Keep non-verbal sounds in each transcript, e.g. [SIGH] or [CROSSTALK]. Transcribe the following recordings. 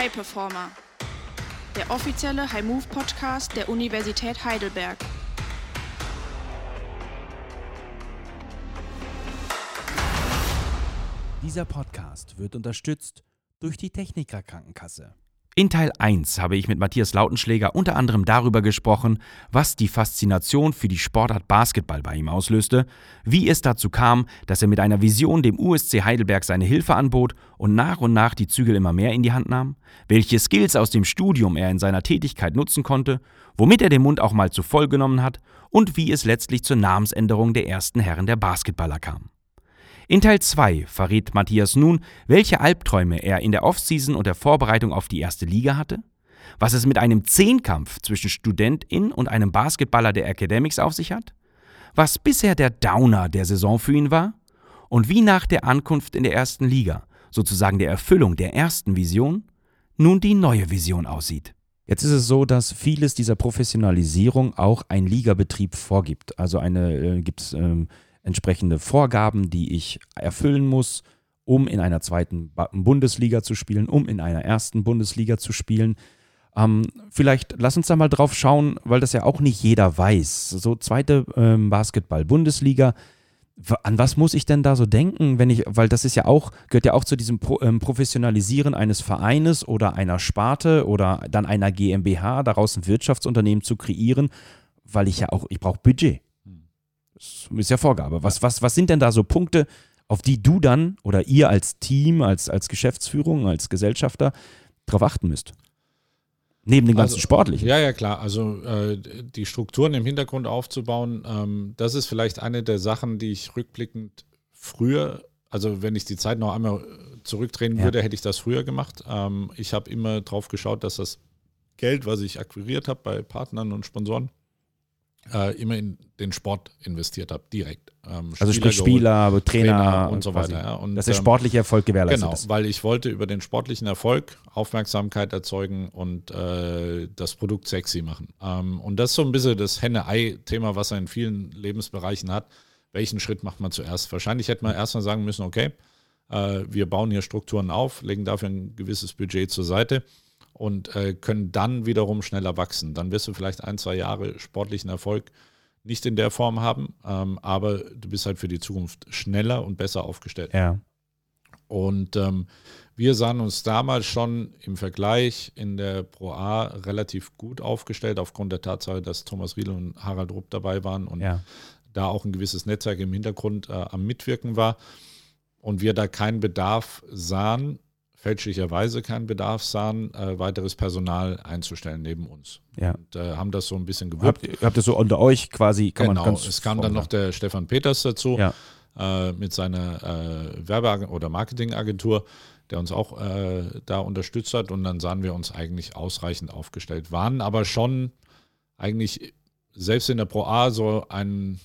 High Performer, der offizielle High Move Podcast der Universität Heidelberg. Dieser Podcast wird unterstützt durch die Techniker Krankenkasse. In Teil 1 habe ich mit Matthias Lautenschläger unter anderem darüber gesprochen, was die Faszination für die Sportart Basketball bei ihm auslöste, wie es dazu kam, dass er mit einer Vision dem USC Heidelberg seine Hilfe anbot und nach und nach die Zügel immer mehr in die Hand nahm, welche Skills aus dem Studium er in seiner Tätigkeit nutzen konnte, womit er den Mund auch mal zu voll genommen hat und wie es letztlich zur Namensänderung der ersten Herren der Basketballer kam. In Teil 2 verrät Matthias nun, welche Albträume er in der Offseason und der Vorbereitung auf die erste Liga hatte, was es mit einem Zehnkampf zwischen Studentin und einem Basketballer der Academics auf sich hat, was bisher der Downer der Saison für ihn war und wie nach der Ankunft in der ersten Liga, sozusagen der Erfüllung der ersten Vision, nun die neue Vision aussieht. Jetzt ist es so, dass vieles dieser Professionalisierung auch ein Ligabetrieb vorgibt. Also eine äh, gibt es ähm, entsprechende Vorgaben, die ich erfüllen muss, um in einer zweiten Bundesliga zu spielen, um in einer ersten Bundesliga zu spielen. Ähm, vielleicht lass uns da mal drauf schauen, weil das ja auch nicht jeder weiß. So zweite ähm, Basketball-Bundesliga. An was muss ich denn da so denken, wenn ich, weil das ist ja auch, gehört ja auch zu diesem Pro, ähm, Professionalisieren eines Vereines oder einer Sparte oder dann einer GmbH, daraus ein Wirtschaftsunternehmen zu kreieren, weil ich ja auch, ich brauche Budget. Das ist ja Vorgabe. Was, was, was sind denn da so Punkte, auf die du dann oder ihr als Team, als, als Geschäftsführung, als Gesellschafter darauf achten müsst? Neben dem ganzen also, Sportlichen. Ja, ja, klar. Also äh, die Strukturen im Hintergrund aufzubauen, ähm, das ist vielleicht eine der Sachen, die ich rückblickend früher, also wenn ich die Zeit noch einmal zurückdrehen ja. würde, hätte ich das früher gemacht. Ähm, ich habe immer drauf geschaut, dass das Geld, was ich akquiriert habe bei Partnern und Sponsoren, äh, immer in den Sport investiert habe, direkt. Ähm, also sprich Spieler, geholt, Trainer, Trainer, und so weiter. Ja. Und, dass der ähm, sportliche Erfolg gewährleistet genau, ist. Genau, weil ich wollte über den sportlichen Erfolg Aufmerksamkeit erzeugen und äh, das Produkt sexy machen. Ähm, und das ist so ein bisschen das Henne-Ei-Thema, was er in vielen Lebensbereichen hat. Welchen Schritt macht man zuerst? Wahrscheinlich hätte man erstmal sagen müssen, okay, äh, wir bauen hier Strukturen auf, legen dafür ein gewisses Budget zur Seite und äh, können dann wiederum schneller wachsen. Dann wirst du vielleicht ein, zwei Jahre sportlichen Erfolg nicht in der Form haben, ähm, aber du bist halt für die Zukunft schneller und besser aufgestellt. Ja. Und ähm, wir sahen uns damals schon im Vergleich in der Pro A relativ gut aufgestellt, aufgrund der Tatsache, dass Thomas Riedel und Harald Rupp dabei waren und ja. da auch ein gewisses Netzwerk im Hintergrund äh, am Mitwirken war. Und wir da keinen Bedarf sahen, fälschlicherweise keinen Bedarf sahen, äh, weiteres Personal einzustellen neben uns. Ja. Und äh, haben das so ein bisschen gewuppt. Habt, habt ihr so unter euch quasi, kann genau, man ganz es kam dann noch der Stefan Peters dazu ja. äh, mit seiner äh, Werbe- oder Marketingagentur, der uns auch äh, da unterstützt hat und dann sahen wir uns eigentlich ausreichend aufgestellt, waren aber schon eigentlich selbst in der Pro A so ein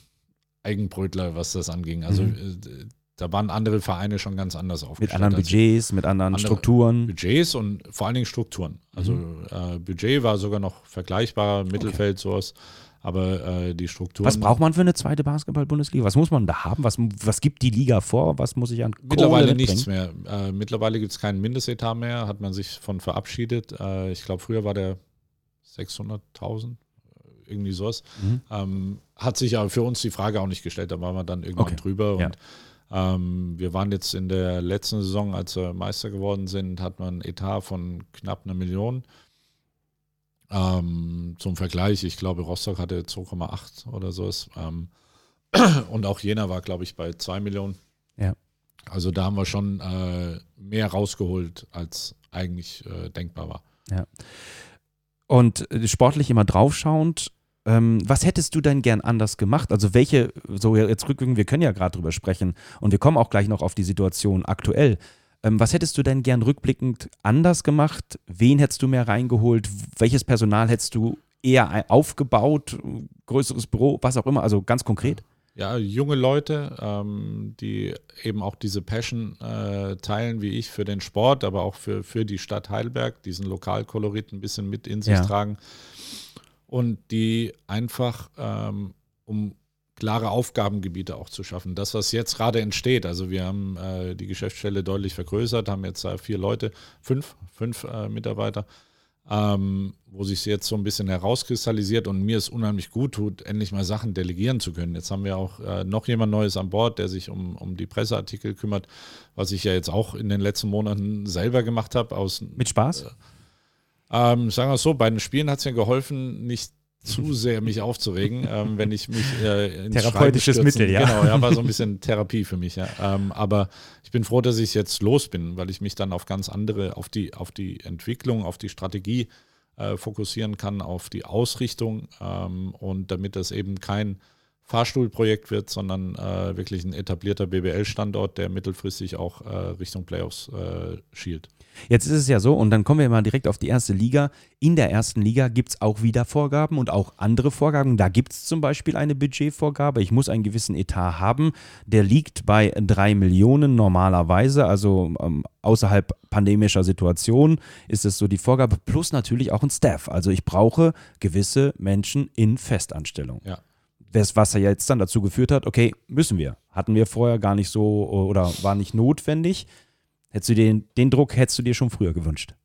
Eigenbrötler, was das anging. Also mhm. Äh, da waren andere Vereine schon ganz anders aufgestellt. Mit anderen Budgets, mit anderen Strukturen. Budgets und vor allen Dingen Strukturen. Also mhm. äh, Budget war sogar noch vergleichbar, Mittelfeld, okay. sowas. Aber äh, die Strukturen. Was braucht man für eine zweite Basketball-Bundesliga? Was muss man da haben? Was, was gibt die Liga vor? Was muss ich an Mittlerweile nichts mehr. Äh, mittlerweile gibt es keinen Mindestetat mehr, hat man sich von verabschiedet. Äh, ich glaube, früher war der 600.000 irgendwie sowas. Mhm. Ähm, hat sich aber für uns die Frage auch nicht gestellt, da waren wir dann irgendwann okay. drüber. Ja. Und ähm, wir waren jetzt in der letzten Saison, als wir Meister geworden sind, hat man Etat von knapp einer Million. Ähm, zum Vergleich, ich glaube, Rostock hatte 2,8 oder so. Ähm, [CLEARS THROAT] und auch Jena war, glaube ich, bei 2 Millionen. Ja. Also da haben wir schon äh, mehr rausgeholt, als eigentlich äh, denkbar war. Ja. Und äh, sportlich immer draufschauend, ähm, was hättest du denn gern anders gemacht? Also welche, so jetzt rückwirkend, wir können ja gerade drüber sprechen und wir kommen auch gleich noch auf die Situation aktuell. Ähm, was hättest du denn gern rückblickend anders gemacht? Wen hättest du mehr reingeholt? Welches Personal hättest du eher aufgebaut? Größeres Büro, was auch immer, also ganz konkret? Ja, junge Leute, ähm, die eben auch diese Passion äh, teilen wie ich für den Sport, aber auch für, für die Stadt Heidelberg, diesen Lokalkolorit ein bisschen mit in sich ja. tragen und die einfach, ähm, um klare Aufgabengebiete auch zu schaffen. Das, was jetzt gerade entsteht, also wir haben äh, die Geschäftsstelle deutlich vergrößert, haben jetzt äh, vier Leute, fünf, fünf äh, Mitarbeiter, ähm, wo sich jetzt so ein bisschen herauskristallisiert und mir es unheimlich gut tut, endlich mal Sachen delegieren zu können. Jetzt haben wir auch äh, noch jemand Neues an Bord, der sich um, um die Presseartikel kümmert, was ich ja jetzt auch in den letzten Monaten selber gemacht habe. Mit Spaß? Äh, ähm, sagen wir es so, bei den Spielen hat es mir geholfen, nicht zu [LAUGHS] sehr mich aufzuregen, ähm, wenn ich mich äh, Therapeutisches Mittel, ja. Genau, ja, war so ein [LAUGHS] bisschen Therapie für mich, ja. Ähm, aber ich bin froh, dass ich jetzt los bin, weil ich mich dann auf ganz andere, auf die, auf die Entwicklung, auf die Strategie äh, fokussieren kann, auf die Ausrichtung ähm, und damit das eben kein Fahrstuhlprojekt wird, sondern äh, wirklich ein etablierter BBL-Standort, der mittelfristig auch äh, Richtung Playoffs äh, schielt. Jetzt ist es ja so, und dann kommen wir mal direkt auf die erste Liga. In der ersten Liga gibt es auch wieder Vorgaben und auch andere Vorgaben. Da gibt es zum Beispiel eine Budgetvorgabe. Ich muss einen gewissen Etat haben. Der liegt bei drei Millionen normalerweise, also ähm, außerhalb pandemischer Situation ist es so die Vorgabe, plus natürlich auch ein Staff. Also ich brauche gewisse Menschen in Festanstellung. Ja was ja jetzt dann dazu geführt hat, okay, müssen wir. Hatten wir vorher gar nicht so oder war nicht notwendig. Hättest du den, den Druck hättest du dir schon früher gewünscht?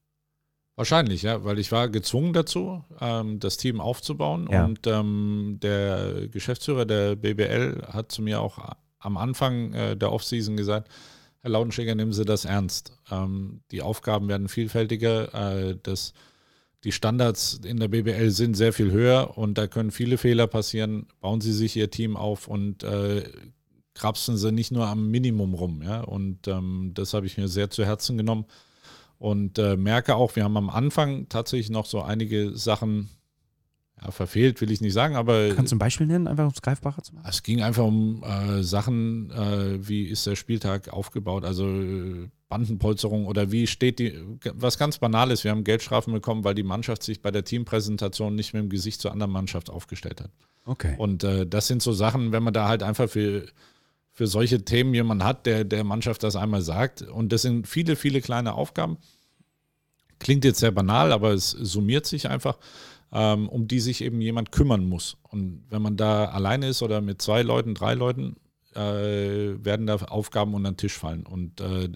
Wahrscheinlich, ja, weil ich war gezwungen dazu, ähm, das Team aufzubauen. Ja. Und ähm, der Geschäftsführer der BBL hat zu mir auch am Anfang äh, der Offseason gesagt, Herr Lautenschläger, nehmen Sie das ernst. Ähm, die Aufgaben werden vielfältiger. Äh, das, die Standards in der BBL sind sehr viel höher und da können viele Fehler passieren. Bauen Sie sich Ihr Team auf und äh, krapsen sie nicht nur am Minimum rum. Ja? Und ähm, das habe ich mir sehr zu Herzen genommen und äh, merke auch, wir haben am Anfang tatsächlich noch so einige Sachen ja, verfehlt, will ich nicht sagen, aber. Kannst du ein Beispiel nennen, einfach um es greifbarer zu machen? Es ging einfach um äh, Sachen, äh, wie ist der Spieltag aufgebaut, also Bandenpolsterung oder wie steht die, was ganz Banales, wir haben Geldstrafen bekommen, weil die Mannschaft sich bei der Teampräsentation nicht mit dem Gesicht zur anderen Mannschaft aufgestellt hat. Okay. Und äh, das sind so Sachen, wenn man da halt einfach für für solche Themen jemand hat, der der Mannschaft das einmal sagt. Und das sind viele, viele kleine Aufgaben. Klingt jetzt sehr banal, aber es summiert sich einfach, ähm, um die sich eben jemand kümmern muss. Und wenn man da alleine ist oder mit zwei Leuten, drei Leuten, äh, werden da Aufgaben unter den Tisch fallen. Und äh,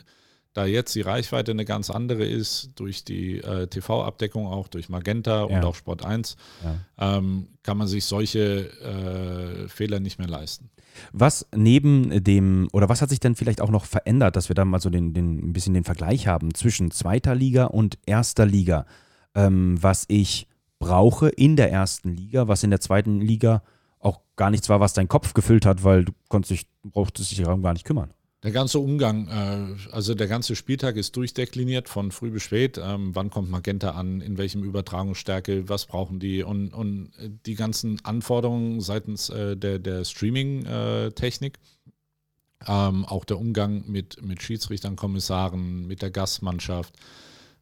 da jetzt die Reichweite eine ganz andere ist, durch die äh, TV-Abdeckung auch, durch Magenta ja. und auch Sport 1, ja. ähm, kann man sich solche äh, Fehler nicht mehr leisten. Was neben dem, oder was hat sich denn vielleicht auch noch verändert, dass wir da mal so den, den, ein bisschen den Vergleich haben zwischen zweiter Liga und erster Liga? Ähm, was ich brauche in der ersten Liga, was in der zweiten Liga auch gar nichts war, was dein Kopf gefüllt hat, weil du konntest dich, brauchtest dich darum gar nicht kümmern. Der ganze Umgang, äh, also der ganze Spieltag ist durchdekliniert von früh bis spät. Ähm, wann kommt Magenta an, in welchem Übertragungsstärke, was brauchen die und, und die ganzen Anforderungen seitens äh, der, der Streaming-Technik. Ähm, auch der Umgang mit, mit Schiedsrichtern, Kommissaren, mit der Gastmannschaft,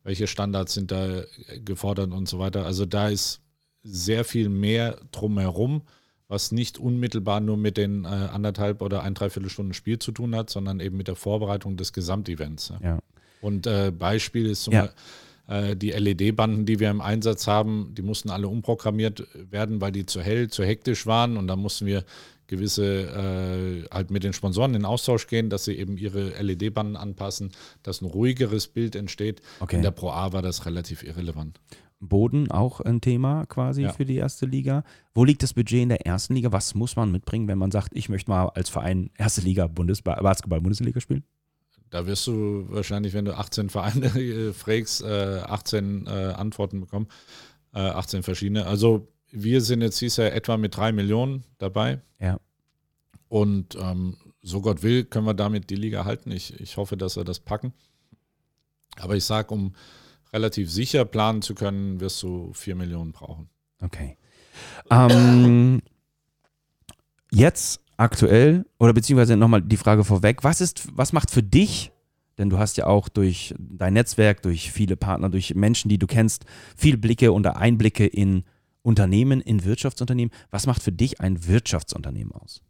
welche Standards sind da gefordert und so weiter. Also da ist sehr viel mehr drumherum was nicht unmittelbar nur mit den äh, anderthalb oder ein, dreiviertel Stunden Spiel zu tun hat, sondern eben mit der Vorbereitung des Gesamtevents. Ja. Und äh, Beispiel ist zum ja. Beispiel, äh, die LED-Banden, die wir im Einsatz haben, die mussten alle umprogrammiert werden, weil die zu hell, zu hektisch waren und da mussten wir gewisse äh, halt mit den Sponsoren in Austausch gehen, dass sie eben ihre LED-Banden anpassen, dass ein ruhigeres Bild entsteht. Okay. In der Pro A war das relativ irrelevant. Boden auch ein Thema quasi ja. für die erste Liga. Wo liegt das Budget in der ersten Liga? Was muss man mitbringen, wenn man sagt, ich möchte mal als Verein erste Liga Bundes Basketball-Bundesliga spielen? Da wirst du wahrscheinlich, wenn du 18 Vereine äh, fragst, 18 äh, Antworten bekommen. 18 äh, verschiedene. Also wir sind jetzt hieß ja etwa mit drei Millionen dabei. Ja. Und ähm, so Gott will, können wir damit die Liga halten. Ich, ich hoffe, dass wir das packen. Aber ich sage, um relativ sicher planen zu können, wirst du 4 Millionen brauchen. Okay. Ähm, jetzt aktuell, oder beziehungsweise nochmal die Frage vorweg, was ist, was macht für dich, denn du hast ja auch durch dein Netzwerk, durch viele Partner, durch Menschen, die du kennst, viele Blicke und Einblicke in Unternehmen, in Wirtschaftsunternehmen. Was macht für dich ein Wirtschaftsunternehmen aus?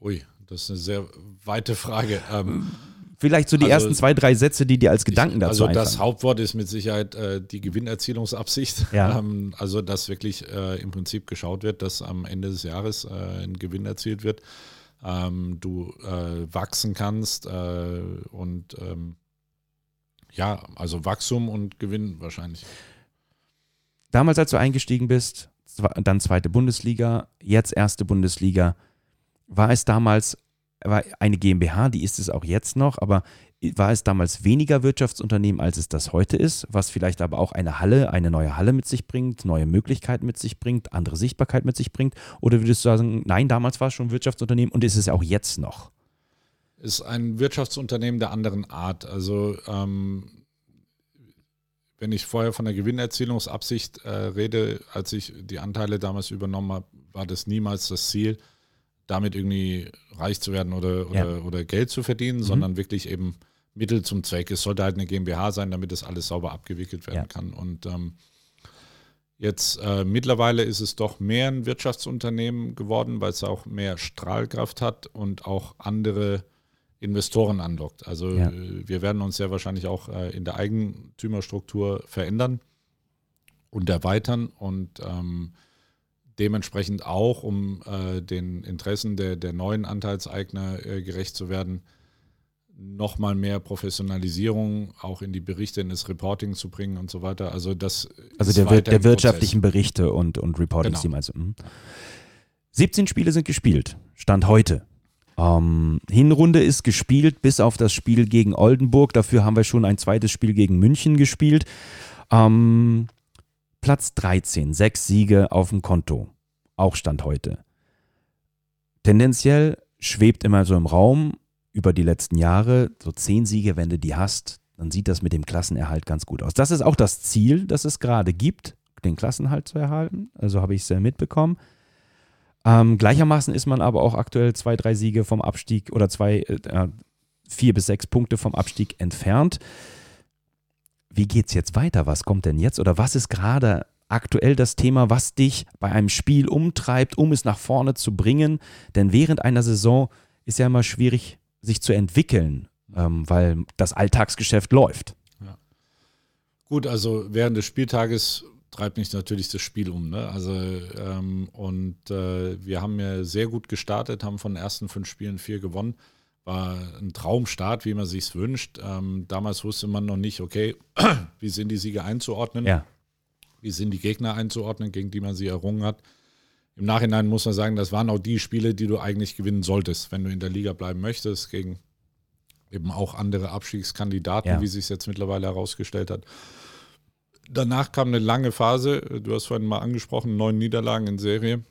Ui, das ist eine sehr weite Frage. Ähm, vielleicht so die Also- ersten zwei, drei Sätze, die dir als Gedanken dazu Also einfallen. das Hauptwort ist mit Sicherheit äh, die Gewinnerzielungsabsicht. [LAUGHS] Ja. Ähm, also dass wirklich äh, im Prinzip geschaut wird, dass am Ende des Jahres äh, ein Gewinn erzielt wird. Ähm, du äh, wachsen kannst äh, und ähm, ja, also Wachstum und Gewinn wahrscheinlich. Damals, als du eingestiegen bist, dann zweite Bundesliga, jetzt erste Bundesliga, war es damals war eine GmbH, die ist es auch jetzt noch, aber war es damals weniger Wirtschaftsunternehmen, als es das heute ist, was vielleicht aber auch eine Halle, eine neue Halle mit sich bringt, neue Möglichkeiten mit sich bringt, andere Sichtbarkeit mit sich bringt? Oder würdest du sagen, nein, damals war es schon Wirtschaftsunternehmen und ist es auch jetzt noch? ist ein Wirtschaftsunternehmen der anderen Art. Also ähm, wenn ich vorher von der Gewinnerzielungsabsicht äh, rede, als ich die Anteile damals übernommen habe, war das niemals das Ziel, damit irgendwie reich zu werden oder, oder, Ja. oder Geld zu verdienen, Mhm. sondern wirklich eben Mittel zum Zweck. Es sollte halt eine GmbH sein, damit das alles sauber abgewickelt werden Ja. kann. Und ähm, Jetzt äh, mittlerweile ist es doch mehr ein Wirtschaftsunternehmen geworden, weil es auch mehr Strahlkraft hat und auch andere Investoren anlockt. Also Ja. wir werden uns sehr wahrscheinlich auch äh, in der Eigentümerstruktur verändern und erweitern und ähm, dementsprechend auch, um äh, den Interessen der, der neuen Anteilseigner äh, gerecht zu werden, nochmal mehr Professionalisierung auch in die Berichte, in das Reporting zu bringen und so weiter. Also das Also der, wir- der im Prozess. wirtschaftlichen Berichte und, und Reportings, Genau. meinst du? Mhm. 17 Spiele sind gespielt. Stand heute. Ähm, Hinrunde ist gespielt, bis auf das Spiel gegen Oldenburg. Dafür haben wir schon ein zweites Spiel gegen München gespielt. Ähm, Platz 13, sechs Siege auf dem Konto. Auch Stand heute. Tendenziell schwebt immer so im Raum über die letzten Jahre, so zehn Siege, wenn du die hast, dann sieht das mit dem Klassenerhalt ganz gut aus. Das ist auch das Ziel, das es gerade gibt, den Klassenhalt zu erhalten. Also habe ich es ja mitbekommen. Ähm, gleichermaßen ist man aber auch aktuell zwei, drei Siege vom Abstieg oder zwei, äh, vier bis sechs Punkte vom Abstieg entfernt. Wie geht's jetzt weiter? Was kommt denn jetzt? Oder was ist gerade aktuell das Thema, was dich bei einem Spiel umtreibt, um es nach vorne zu bringen? Denn während einer Saison ist ja immer schwierig, sich zu entwickeln, ähm, weil das Alltagsgeschäft läuft. Gut, also während des Spieltages treibt mich natürlich das Spiel um. Ne? Also ähm, und äh, wir haben ja sehr gut gestartet, haben von den ersten fünf Spielen vier gewonnen. War ein Traumstart, wie man sich wünscht. Ähm, damals wusste man noch nicht, okay, [CLEARS THROAT] wie sind die Siege einzuordnen, Ja, wie sind die Gegner einzuordnen, gegen die man sie errungen hat. Im Nachhinein muss man sagen, das waren auch die Spiele, die du eigentlich gewinnen solltest, wenn du in der Liga bleiben möchtest, gegen eben auch andere Abstiegskandidaten, Ja. wie sich jetzt mittlerweile herausgestellt hat. Danach kam eine lange Phase, du hast vorhin mal angesprochen, neun Niederlagen in Serie.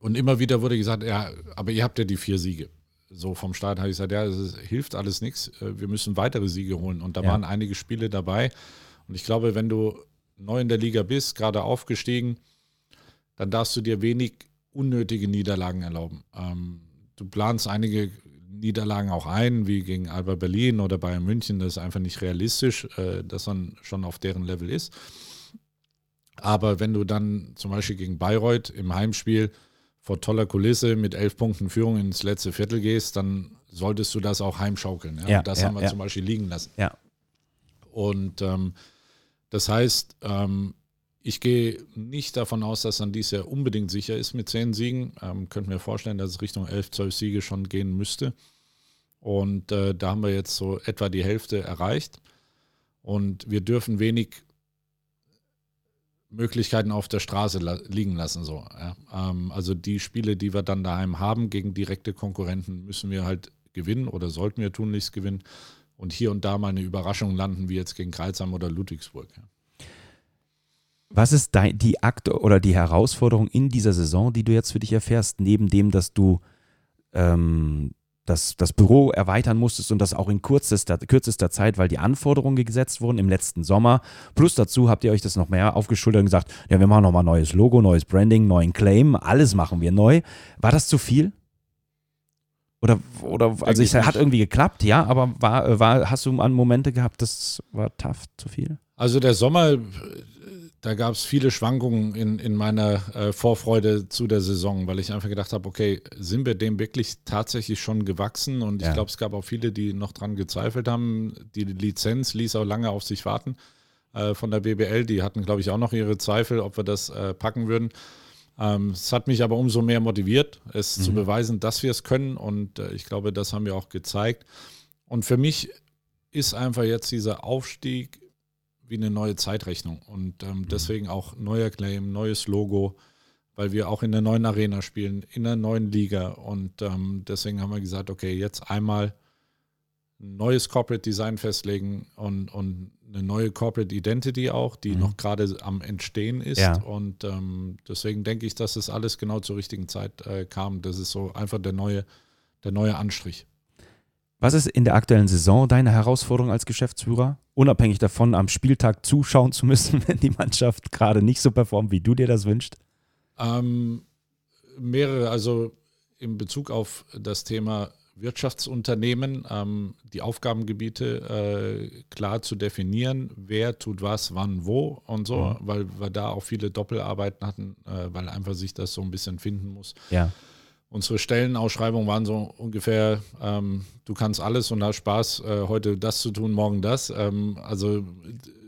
Und immer wieder wurde gesagt, ja, aber ihr habt ja die vier Siege. So vom Start habe ich gesagt, ja, es hilft alles nichts, äh, wir müssen weitere Siege holen. Und da Ja. waren einige Spiele dabei. Und ich glaube, wenn du neu in der Liga bist, gerade aufgestiegen, dann darfst du dir wenig unnötige Niederlagen erlauben. Ähm, du planst einige Niederlagen auch ein, wie gegen Alba Berlin oder Bayern München. Das ist einfach nicht realistisch, äh, dass man schon auf deren Level ist. Aber wenn du dann zum Beispiel gegen Bayreuth im Heimspiel vor toller Kulisse mit elf Punkten Führung ins letzte Viertel gehst, dann solltest du das auch heimschaukeln. Ja? Ja, das ja, haben wir ja. zum Beispiel liegen lassen. ja. Und ähm, das heißt, ähm, ich gehe nicht davon aus, dass dann dies Jahr unbedingt sicher ist mit zehn Siegen. Ähm, könnte mir vorstellen, dass es Richtung 11, 12 Siege schon gehen müsste. Und äh, da haben wir jetzt so etwa die Hälfte erreicht. Und wir dürfen wenig Möglichkeiten auf der Straße la liegen lassen. So, ja. ähm, also die Spiele, die wir dann daheim haben gegen direkte Konkurrenten, müssen wir halt gewinnen oder sollten wir tunlichst gewinnen und hier und da mal eine Überraschung landen, wie jetzt gegen Kreuzheim oder Ludwigsburg. Ja. Was ist die Akt oder die Herausforderung in dieser Saison, die du jetzt für dich erfährst, neben dem, dass du ähm, das, das Büro erweitern musstest und das auch in kürzester, kürzester Zeit, weil die Anforderungen gesetzt wurden im letzten Sommer. Plus dazu habt ihr euch das noch mehr aufgeschultert und gesagt, ja, wir machen nochmal neues Logo, neues Branding, neuen Claim, alles machen wir neu. War das zu viel? Oder, oder also ich es hat irgendwie geklappt, ja, aber war, war, hast du an Momente gehabt, das war tough, zu viel? Also der Sommer, äh, da gab es viele Schwankungen in, in meiner äh, Vorfreude zu der Saison, weil ich einfach gedacht habe, okay, sind wir dem wirklich tatsächlich schon gewachsen? Und ich Ja. glaube, es gab auch viele, die noch dran gezweifelt haben. Die Lizenz ließ auch lange auf sich warten äh, von der BBL. Die hatten, glaube ich, auch noch ihre Zweifel, ob wir das äh, packen würden. Ähm, es hat mich aber umso mehr motiviert, es zu beweisen, dass wir es können. Und äh, ich glaube, das haben wir auch gezeigt. Und für mich ist einfach jetzt dieser Aufstieg wie eine neue Zeitrechnung. Und ähm, deswegen auch neuer Claim, neues Logo, weil wir auch in der neuen Arena spielen, in der neuen Liga. Und ähm, deswegen haben wir gesagt, okay, jetzt einmal ein neues Corporate Design festlegen und, und eine neue Corporate Identity auch, die Mhm. noch gerade am Entstehen ist. Ja. Und ähm, deswegen denke ich, dass es alles genau zur richtigen Zeit äh, kam. Das ist so einfach der neue, der neue Anstrich. Was ist in der aktuellen Saison deine Herausforderung als Geschäftsführer? Unabhängig davon, am Spieltag zuschauen zu müssen, [LAUGHS] wenn die Mannschaft gerade nicht so performt, wie du dir das wünschst? Ähm, mehrere, also in Bezug auf das Thema Wirtschaftsunternehmen, ähm, die Aufgabengebiete äh, klar zu definieren, wer tut was, wann, wo und so, Mhm. weil wir da auch viele Doppelarbeiten hatten, äh, weil einfach sich das so ein bisschen finden muss. Ja. Unsere Stellenausschreibungen waren so ungefähr, ähm, du kannst alles und hast Spaß, äh, heute das zu tun, morgen das. Ähm, also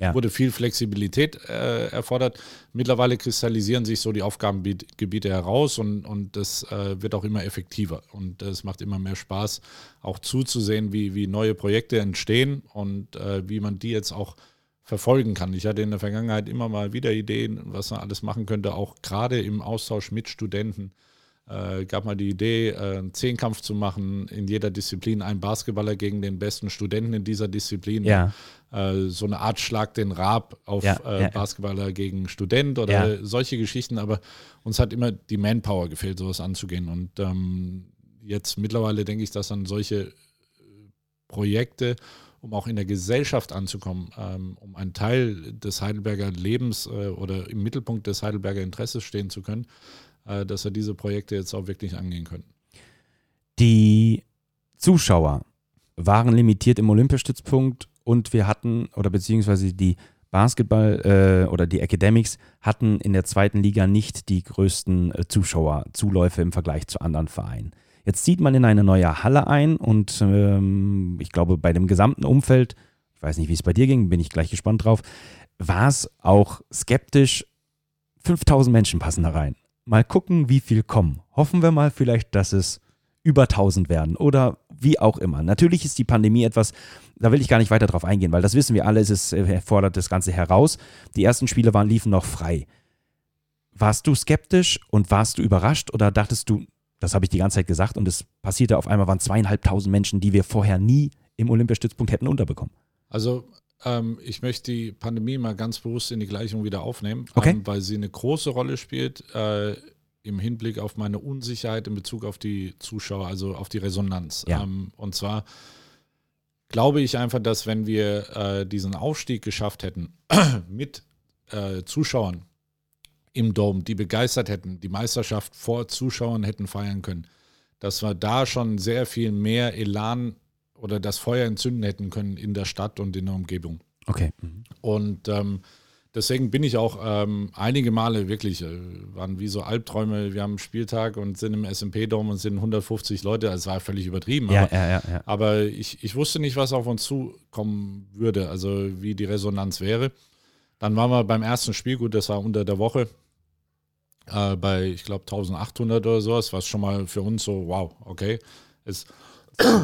Ja. wurde viel Flexibilität äh, erfordert. Mittlerweile kristallisieren sich so die Aufgabengebiete heraus und, und das äh, wird auch immer effektiver. Und es macht immer mehr Spaß, auch zuzusehen, wie, wie neue Projekte entstehen und äh, wie man die jetzt auch verfolgen kann. Ich hatte in der Vergangenheit immer mal wieder Ideen, was man alles machen könnte, auch gerade im Austausch mit Studenten äh, gab mal die Idee, äh, einen Zehnkampf zu machen, in jeder Disziplin ein Basketballer gegen den besten Studenten in dieser Disziplin. Ja. Äh, so eine Art Schlag den Rab auf Ja, äh, ja. Basketballer gegen Student oder Ja. solche Geschichten, aber uns hat immer die Manpower gefehlt, sowas anzugehen. Und ähm, jetzt mittlerweile denke ich, dass dann solche äh, Projekte, um auch in der Gesellschaft anzukommen, ähm, um ein Teil des Heidelberger Lebens äh, oder im Mittelpunkt des Heidelberger Interesses stehen zu können, dass wir diese Projekte jetzt auch wirklich angehen können. Die Zuschauer waren limitiert im Olympiastützpunkt und wir hatten, oder beziehungsweise die Basketball äh, oder die Academics hatten in der zweiten Liga nicht die größten äh, Zuschauerzuläufe im Vergleich zu anderen Vereinen. Jetzt zieht man in eine neue Halle ein und ähm, ich glaube, bei dem gesamten Umfeld, ich weiß nicht, wie es bei dir ging, bin ich gleich gespannt drauf, war es auch skeptisch. 5000 Menschen passen da rein. Mal gucken, wie viel kommen. Hoffen wir mal vielleicht, dass es über 1000 werden oder wie auch immer. Natürlich ist die Pandemie etwas, da will ich gar nicht weiter drauf eingehen, weil das wissen wir alle, es ist, äh, fordert das Ganze heraus. Die ersten Spiele waren, liefen noch frei. Warst du skeptisch und warst du überrascht oder dachtest du, das habe ich die ganze Zeit gesagt und es passierte auf einmal, waren zweieinhalbtausend Menschen, die wir vorher nie im Olympiastützpunkt hätten unterbekommen? Also ähm, ich möchte die Pandemie mal ganz bewusst in die Gleichung wieder aufnehmen, Okay. ähm, weil sie eine große Rolle spielt äh, im Hinblick auf meine Unsicherheit in Bezug auf die Zuschauer, also auf die Resonanz. Ja. Ähm, und zwar glaube ich einfach, dass wenn wir äh, diesen Aufstieg geschafft hätten [CLEARS THROAT] mit äh, Zuschauern im Dome, die begeistert hätten, die Meisterschaft vor Zuschauern hätten feiern können, dass wir da schon sehr viel mehr Elan oder das Feuer entzünden hätten können in der Stadt und in der Umgebung. Okay. Mhm. Und ähm, deswegen bin ich auch ähm, einige Male wirklich, äh, waren wie so Albträume, wir haben einen Spieltag und sind im SMP-Dom und sind 150 Leute, also es war völlig übertrieben. Ja, aber ja, ja, ja. aber ich, ich wusste nicht, was auf uns zukommen würde, also wie die Resonanz wäre. Dann waren wir beim ersten Spiel, gut, das war unter der Woche, äh, bei, ich glaube, 1800 oder sowas, was schon mal für uns so, wow, okay. Es,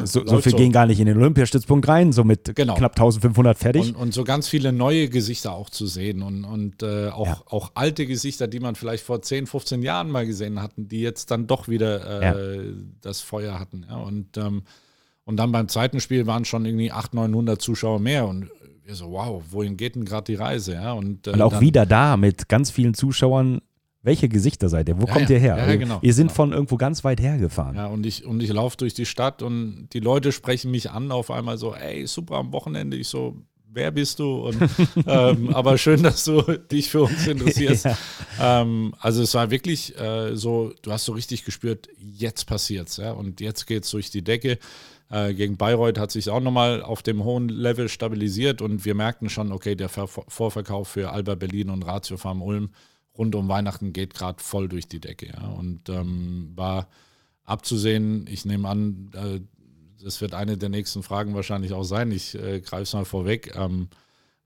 So, so viel so. gehen gar nicht in den Olympiastützpunkt rein, so mit Genau. knapp 1500 fertig. Und, und so ganz viele neue Gesichter auch zu sehen und, und äh, auch, Ja. auch alte Gesichter, die man vielleicht vor 10, 15 Jahren mal gesehen hatten, die jetzt dann doch wieder äh, das Feuer hatten. Ja? Und, ähm, und dann beim zweiten Spiel waren schon irgendwie 800, 900 Zuschauer mehr und wir so, wow, wohin geht denn gerade die Reise? Ja? Und, äh, Und auch wieder da mit ganz vielen Zuschauern. Welche Gesichter seid ihr? Wo Ja, kommt ja. ihr her? Ja, ja, genau, ihr sind genau. von irgendwo ganz weit hergefahren. Ja, und ich, und ich laufe durch die Stadt und die Leute sprechen mich an auf einmal so, ey, super am Wochenende. Ich so, wer bist du? Und, [LAUGHS] ähm, aber schön, dass du dich für uns interessierst. [LAUGHS] ähm, also es war wirklich äh, so, du hast so richtig gespürt, jetzt passiert's, ja, und jetzt geht's durch die Decke. Äh, gegen Bayreuth hat sich auch nochmal auf dem hohen Level stabilisiert und wir merkten schon, okay, der Ver Vorverkauf für Alba Berlin und Ratio Farm Ulm rund um Weihnachten geht gerade voll durch die Decke. Ja. Und ähm, war abzusehen, ich nehme an, äh, das wird eine der nächsten Fragen wahrscheinlich auch sein, ich äh, greife es mal vorweg, ähm,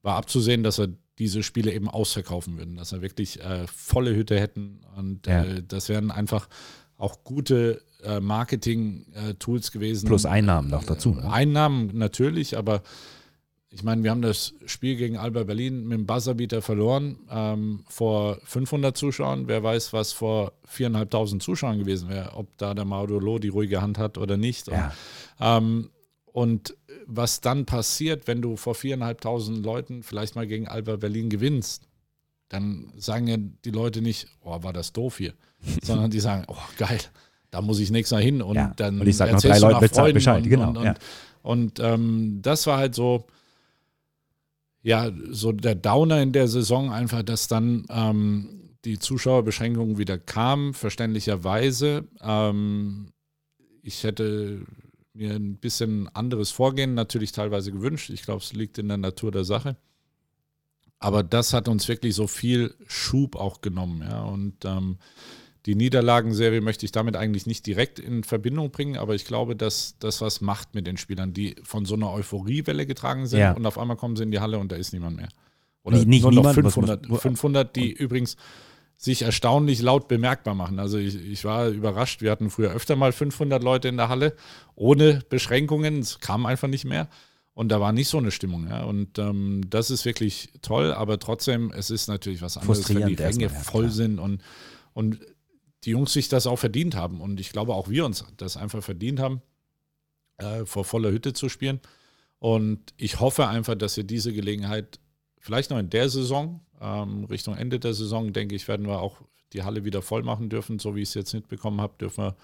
war abzusehen, dass wir diese Spiele eben ausverkaufen würden, dass wir wirklich äh, volle Hütte hätten und ja. Äh, das wären einfach auch gute äh, Marketing-Tools gewesen. Plus Einnahmen noch dazu. Ne? Einnahmen natürlich, aber ich meine, wir haben das Spiel gegen Alba Berlin mit dem Buzzerbeater verloren ähm, vor 500 Zuschauern. Wer weiß, was vor 4.500 Zuschauern gewesen wäre, ob da der Maudolo die ruhige Hand hat oder nicht. Ja. Und, ähm, und was dann passiert, wenn du vor 4.500 Leuten vielleicht mal gegen Alba Berlin gewinnst, dann sagen ja die Leute nicht, oh, war das doof hier, [LAUGHS] sondern die sagen, oh, geil, da muss ich nächstes Mal hin und ja. dann und ich sage noch drei Leute Bescheid, und, genau. Und, ja. und ähm, das war halt so, ja, so der Downer in der Saison einfach, dass dann ähm, die Zuschauerbeschränkungen wieder kamen, verständlicherweise. Ähm, ich hätte mir ein bisschen anderes Vorgehen natürlich teilweise gewünscht. Ich glaube, es liegt in der Natur der Sache. Aber das hat uns wirklich so viel Schub auch genommen. Ja. Und ähm, die Niederlagenserie möchte ich damit eigentlich nicht direkt in Verbindung bringen, aber ich glaube, dass das was macht mit den Spielern, die von so einer Euphoriewelle getragen sind ja. und auf einmal kommen sie in die Halle und da ist niemand mehr. Oder nicht, nicht nur noch 500, 500, die übrigens sich erstaunlich laut bemerkbar machen. Also ich, ich, war überrascht, wir hatten früher öfter mal 500 Leute in der Halle, ohne Beschränkungen, es kam einfach nicht mehr. Und da war nicht so eine Stimmung. Ja. Und ähm, das ist wirklich toll, aber trotzdem, es ist natürlich was anderes, wenn die Ränge voll sind und, und die Jungs sich das auch verdient haben. Und ich glaube, auch wir uns das einfach verdient haben, äh, vor voller Hütte zu spielen. Und ich hoffe einfach, dass wir diese Gelegenheit vielleicht noch in der Saison, ähm, Richtung Ende der Saison, denke ich, werden wir auch die Halle wieder voll machen dürfen. So wie ich es jetzt mitbekommen habe, dürfen wir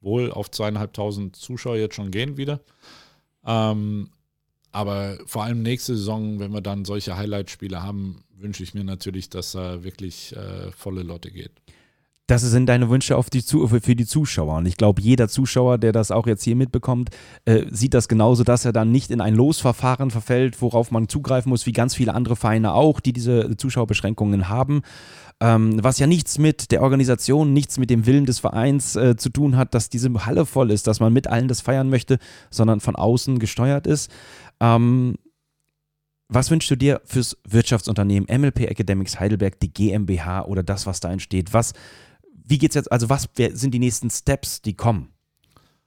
wohl auf zweieinhalbtausend Zuschauer jetzt schon gehen wieder. Ähm, aber vor allem nächste Saison, wenn wir dann solche Highlight-Spiele haben, wünsche ich mir natürlich, dass da wirklich äh, volle Lotte geht. Das sind deine Wünsche auf die, für die Zuschauer. Und ich glaube, jeder Zuschauer, der das auch jetzt hier mitbekommt, äh, sieht das genauso, dass er dann nicht in ein Losverfahren verfällt, worauf man zugreifen muss, wie ganz viele andere Vereine auch, die diese Zuschauerbeschränkungen haben. Ähm, was ja nichts mit der Organisation, nichts mit dem Willen des Vereins äh, zu tun hat, dass diese Halle voll ist, dass man mit allen das feiern möchte, sondern von außen gesteuert ist. Ähm, was wünschst du dir fürs Wirtschaftsunternehmen MLP Academics Heidelberg, die GmbH oder das, was da entsteht? Was, wie geht's jetzt, also was sind die nächsten Steps, die kommen?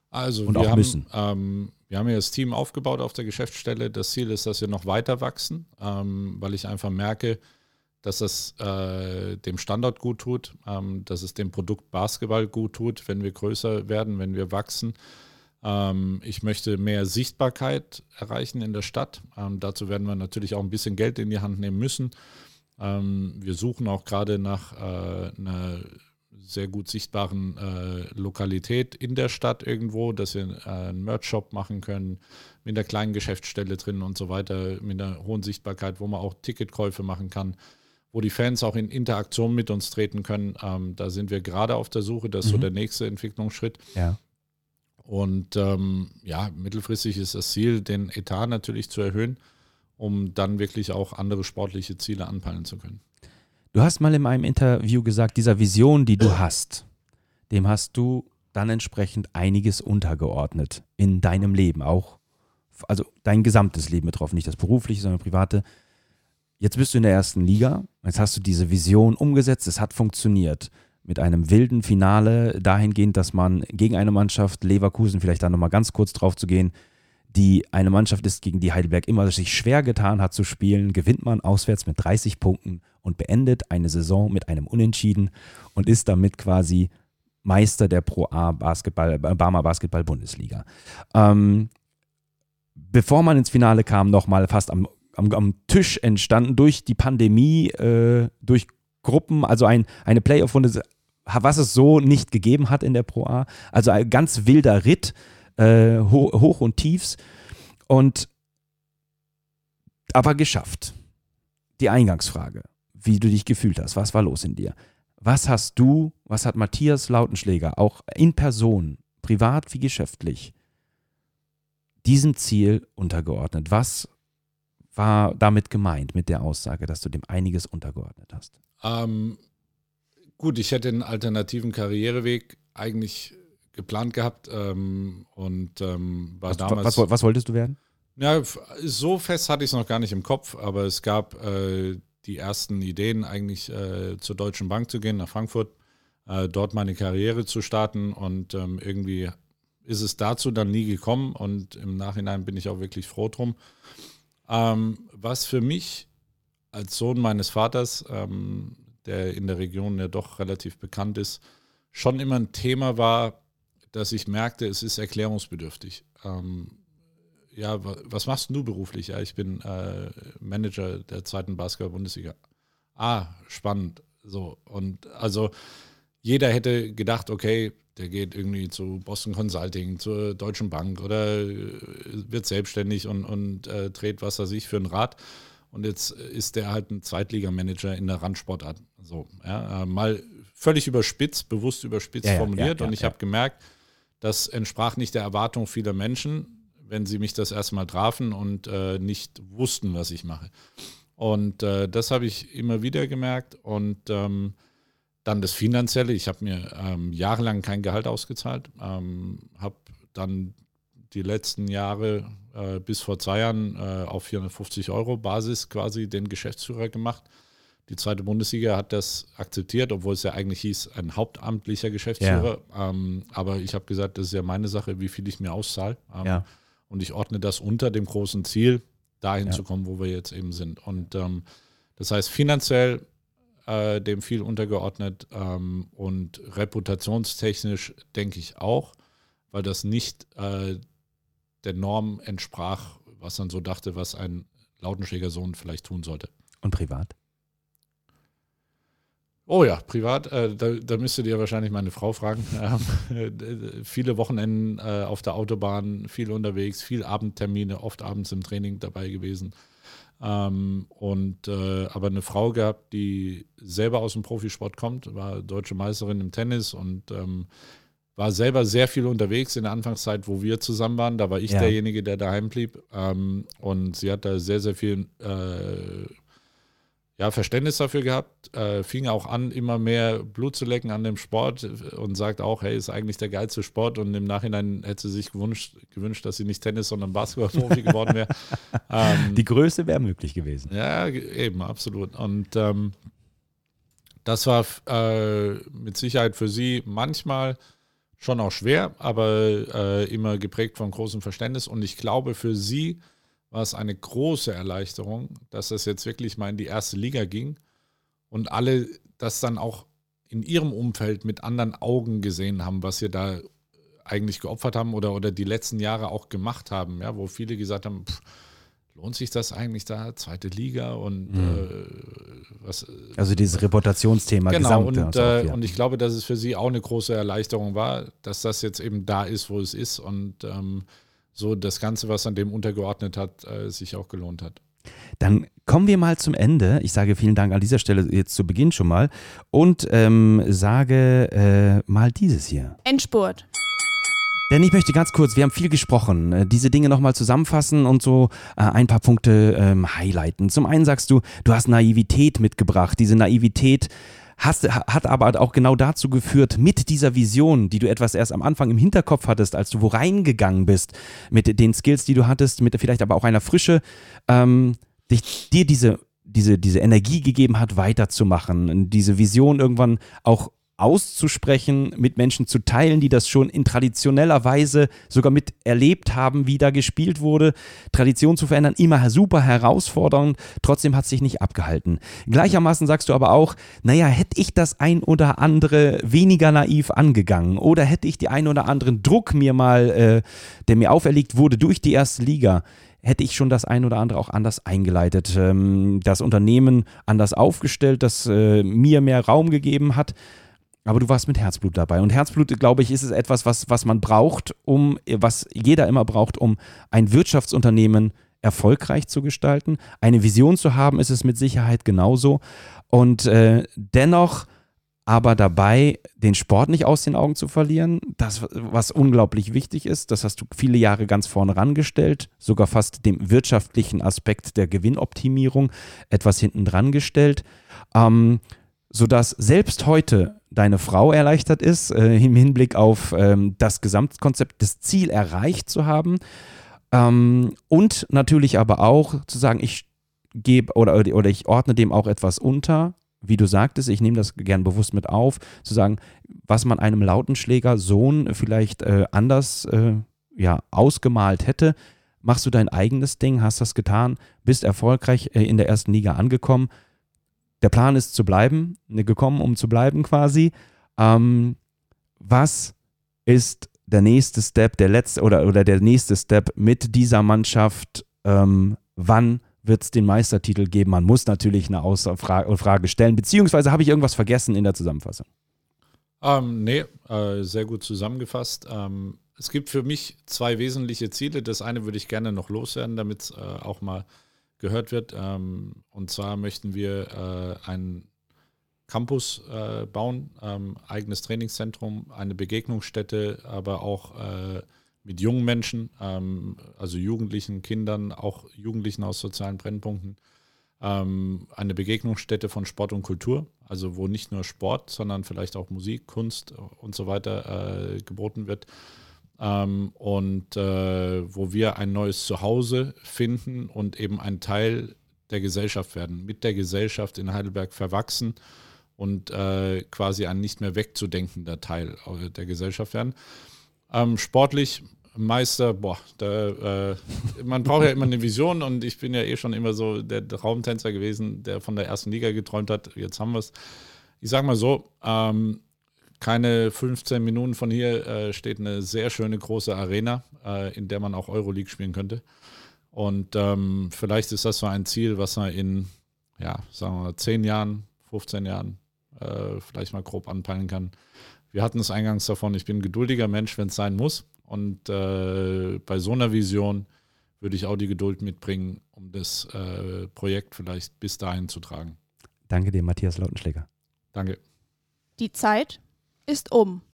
Also und wir, auch haben, müssen? Ähm, wir haben ja das Team aufgebaut auf der Geschäftsstelle. Das Ziel ist, dass wir noch weiter wachsen, ähm, weil ich einfach merke, dass es äh, dem Standort gut tut, ähm, dass es dem Produkt Basketball gut tut, wenn wir größer werden, wenn wir wachsen. Ähm, ich möchte mehr Sichtbarkeit erreichen in der Stadt. Ähm, dazu werden wir natürlich auch ein bisschen Geld in die Hand nehmen müssen. Ähm, wir suchen auch gerade nach äh, einer sehr gut sichtbaren äh, Lokalität in der Stadt irgendwo, dass wir äh, einen Merch-Shop machen können, mit einer kleinen Geschäftsstelle drin und so weiter, mit einer hohen Sichtbarkeit, wo man auch Ticketkäufe machen kann, wo die Fans auch in Interaktion mit uns treten können. Ähm, da sind wir gerade auf der Suche, das ist mhm. so der nächste Entwicklungsschritt. Ja. Und ähm, ja, mittelfristig ist das Ziel, den Etat natürlich zu erhöhen, um dann wirklich auch andere sportliche Ziele anpeilen zu können. Du hast mal in einem Interview gesagt, dieser Vision, die du hast, dem hast du dann entsprechend einiges untergeordnet in deinem Leben, auch, also dein gesamtes Leben betroffen, nicht das berufliche, sondern private. Jetzt bist du in der ersten Liga, jetzt hast du diese Vision umgesetzt, es hat funktioniert. Mit einem wilden Finale dahingehend, dass man gegen eine Mannschaft, Leverkusen, vielleicht da nochmal ganz kurz drauf zu gehen, die eine Mannschaft ist, gegen die Heidelberg immer sich schwer getan hat zu spielen, gewinnt man auswärts mit 30 Punkten und beendet eine Saison mit einem Unentschieden und ist damit quasi Meister der Pro A Basketball, Barmer Basketball Bundesliga. Ähm, bevor man ins Finale kam, nochmal fast am, am, am, Tisch entstanden durch die Pandemie, äh, durch Gruppen, also ein, eine Playoff-Runde, was es so nicht gegeben hat in der Pro A. Also ein ganz wilder Ritt, äh, Ho Hoch und Tiefs. Und aber geschafft. Die Eingangsfrage, wie du dich gefühlt hast, was war los in dir? Was hast du, was hat Matthias Lautenschläger auch in Person, privat wie geschäftlich, diesem Ziel untergeordnet. Was war damit gemeint, mit der Aussage, dass du dem einiges untergeordnet hast? Ähm, gut, ich hätte einen alternativen Karriereweg eigentlich geplant gehabt ähm, und ähm, war Was, damals. was, was wolltest du werden? Ja, so fest hatte ich es noch gar nicht im Kopf, aber es gab äh, die ersten Ideen, eigentlich äh, zur Deutschen Bank zu gehen, nach Frankfurt, äh, dort meine Karriere zu starten und ähm, irgendwie ist es dazu dann nie gekommen und im Nachhinein bin ich auch wirklich froh drum. Ähm, was für mich als Sohn meines Vaters, ähm, der in der Region ja doch relativ bekannt ist, schon immer ein Thema war, dass ich merkte, es ist erklärungsbedürftig. Ähm, ja, wa- was machst du beruflich? Ja, ich bin äh, Manager der zweiten Basketball-Bundesliga. Ah, spannend. So, und also jeder hätte gedacht, okay, der geht irgendwie zu Boston Consulting, zur Deutschen Bank oder äh, wird selbstständig und, und äh, dreht was weiß ich für ein Rad. Und jetzt ist der halt ein Zweitligamanager in der Randsportart. So, ja, äh, mal völlig überspitzt, bewusst überspitzt Ja, formuliert. ja, und ich habe gemerkt, das entsprach nicht der Erwartung vieler Menschen, wenn sie mich das erste Mal trafen und äh, nicht wussten, was ich mache. Und äh, das habe ich immer wieder gemerkt. Und ähm, dann das Finanzielle. Ich habe mir ähm, jahrelang kein Gehalt ausgezahlt, ähm, habe dann die letzten Jahre äh, bis vor zwei Jahren äh, auf 450 Euro Basis quasi den Geschäftsführer gemacht. Die zweite Bundesliga hat das akzeptiert, obwohl es ja eigentlich hieß, ein hauptamtlicher Geschäftsführer. Ähm, aber ich habe gesagt, das ist ja meine Sache, wie viel ich mir auszahle. Ähm, Ja. Und ich ordne das unter dem großen Ziel, dahin Ja. zu kommen, wo wir jetzt eben sind. Und ähm, das heißt, finanziell äh, dem viel untergeordnet ähm, und reputationstechnisch denke ich auch, weil das nicht äh, der Norm entsprach, was man so dachte, was ein Lautenschlägersohn vielleicht tun sollte. Und privat? Oh ja, privat, äh, da, da müsstet ihr wahrscheinlich meine Frau fragen. [LAUGHS] Ähm, äh, viele Wochenenden äh, auf der Autobahn, viel unterwegs, viel Abendtermine, oft abends im Training dabei gewesen. Ähm, und äh, aber eine Frau gehabt, die selber aus dem Profisport kommt, war deutsche Meisterin im Tennis und ähm, war selber sehr viel unterwegs in der Anfangszeit, wo wir zusammen waren. Da war ich Ja. derjenige, der daheim blieb. Ähm, und sie hat da sehr, sehr viel äh, ja, Verständnis dafür gehabt, äh, fing auch an, immer mehr Blut zu lecken an dem Sport und sagt auch, hey, ist eigentlich der geilste Sport und im Nachhinein hätte sie sich gewünscht, gewünscht dass sie nicht Tennis, sondern Basketballprofi [LAUGHS] geworden wäre. Ähm, Die Größe wäre möglich gewesen. ja, eben, absolut. Und ähm, das war äh, mit Sicherheit für sie manchmal schon auch schwer, aber äh, immer geprägt von großem Verständnis. Und ich glaube, für sie war es eine große Erleichterung, dass das jetzt wirklich mal in die erste Liga ging und alle das dann auch in ihrem Umfeld mit anderen Augen gesehen haben, was wir da eigentlich geopfert haben oder, oder die letzten Jahre auch gemacht haben, ja, wo viele gesagt haben, pff, lohnt sich das eigentlich da, zweite Liga und äh, was Also dieses Reputationsthema genau gesamt. und, äh, ja. und ich glaube, dass es für sie auch eine große Erleichterung war, dass das jetzt eben da ist, wo es ist und ähm, so das Ganze, was an dem untergeordnet hat, äh, sich auch gelohnt hat. Dann kommen wir mal zum Ende. Ich sage vielen Dank an dieser Stelle jetzt zu Beginn schon mal und ähm, sage äh, mal dieses hier. Endspurt. Denn ich möchte ganz kurz, wir haben viel gesprochen, äh, diese Dinge nochmal zusammenfassen und so äh, ein paar Punkte ähm, highlighten. Zum einen sagst du, du hast Naivität mitgebracht. Diese Naivität hast, ha- hat aber auch genau dazu geführt, mit dieser Vision, die du etwas erst am Anfang im Hinterkopf hattest, als du wo reingegangen bist, mit den Skills, die du hattest, mit vielleicht aber auch einer Frische, ähm, dich, dir diese, diese, diese Energie gegeben hat, weiterzumachen, diese Vision irgendwann auch auszusprechen, mit Menschen zu teilen, die das schon in traditioneller Weise sogar mit erlebt haben, wie da gespielt wurde. Tradition zu verändern, immer super herausfordernd, trotzdem hat es sich nicht abgehalten. Gleichermaßen sagst du aber auch, naja, hätte ich das ein oder andere weniger naiv angegangen oder hätte ich die ein oder anderen Druck mir mal, äh, der mir auferlegt wurde durch die erste Liga, hätte ich schon das ein oder andere auch anders eingeleitet, ähm, das Unternehmen anders aufgestellt, das äh, mir mehr Raum gegeben hat. Aber du warst mit Herzblut dabei. Und Herzblut, glaube ich, ist es etwas, was, was man braucht, um, was jeder immer braucht, um ein Wirtschaftsunternehmen erfolgreich zu gestalten. Eine Vision zu haben, ist es mit Sicherheit genauso. Und äh, dennoch aber dabei den Sport nicht aus den Augen zu verlieren, das, was unglaublich wichtig ist, das hast du viele Jahre ganz vorne rangestellt, sogar fast dem wirtschaftlichen Aspekt der Gewinnoptimierung etwas hinten dran gestellt, ähm, sodass selbst heute deine Frau erleichtert ist, äh, im Hinblick auf ähm, das Gesamtkonzept, das Ziel erreicht zu haben. Ähm, und natürlich aber auch zu sagen, ich gebe oder, oder ich ordne dem auch etwas unter, wie du sagtest, ich nehme das gern bewusst mit auf, zu sagen, was man einem Lautenschläger Sohn vielleicht äh, anders äh, ja, ausgemalt hätte, machst du dein eigenes Ding, hast das getan, bist erfolgreich äh, in der ersten Liga angekommen. Der Plan ist zu bleiben, ne, gekommen, um zu bleiben quasi. Ähm, was ist der nächste Step, der letzte oder, oder der nächste Step mit dieser Mannschaft? Ähm, wann wird es den Meistertitel geben? Man muss natürlich eine Ausfrage stellen, beziehungsweise habe ich irgendwas vergessen in der Zusammenfassung? Ähm, nee, äh, sehr gut zusammengefasst. Ähm, es gibt für mich zwei wesentliche Ziele. Das eine würde ich gerne noch loswerden, damit es äh, auch mal gehört wird. Ähm, und zwar möchten wir äh, einen Campus äh, bauen, ähm, eigenes Trainingszentrum, eine Begegnungsstätte, aber auch äh, mit jungen Menschen, ähm, also Jugendlichen, Kindern, auch Jugendlichen aus sozialen Brennpunkten, ähm, eine Begegnungsstätte von Sport und Kultur, also wo nicht nur Sport, sondern vielleicht auch Musik, Kunst und so weiter äh, geboten wird. Ähm, und äh, wo wir ein neues Zuhause finden und eben ein Teil der Gesellschaft werden, mit der Gesellschaft in Heidelberg verwachsen und äh, quasi ein nicht mehr wegzudenkender Teil äh, der Gesellschaft werden. Ähm, sportlich Meister, boah, da, äh, man braucht ja immer eine Vision und ich bin ja eh schon immer so der Traumtänzer gewesen, der von der ersten Liga geträumt hat. Jetzt haben wir es. Ich sag mal so, ähm, keine 15 Minuten von hier äh, steht eine sehr schöne große Arena, äh, in der man auch Euroleague spielen könnte. Und ähm, vielleicht ist das so ein Ziel, was man in, ja, sagen wir mal, 10 Jahren, 15 Jahren äh, vielleicht mal grob anpeilen kann. Wir hatten es eingangs davon, ich bin ein geduldiger Mensch, wenn es sein muss. Und äh, bei so einer Vision würde ich auch die Geduld mitbringen, um das äh, Projekt vielleicht bis dahin zu tragen. Danke dir, Matthias Lautenschläger. Danke. Die Zeit ist um.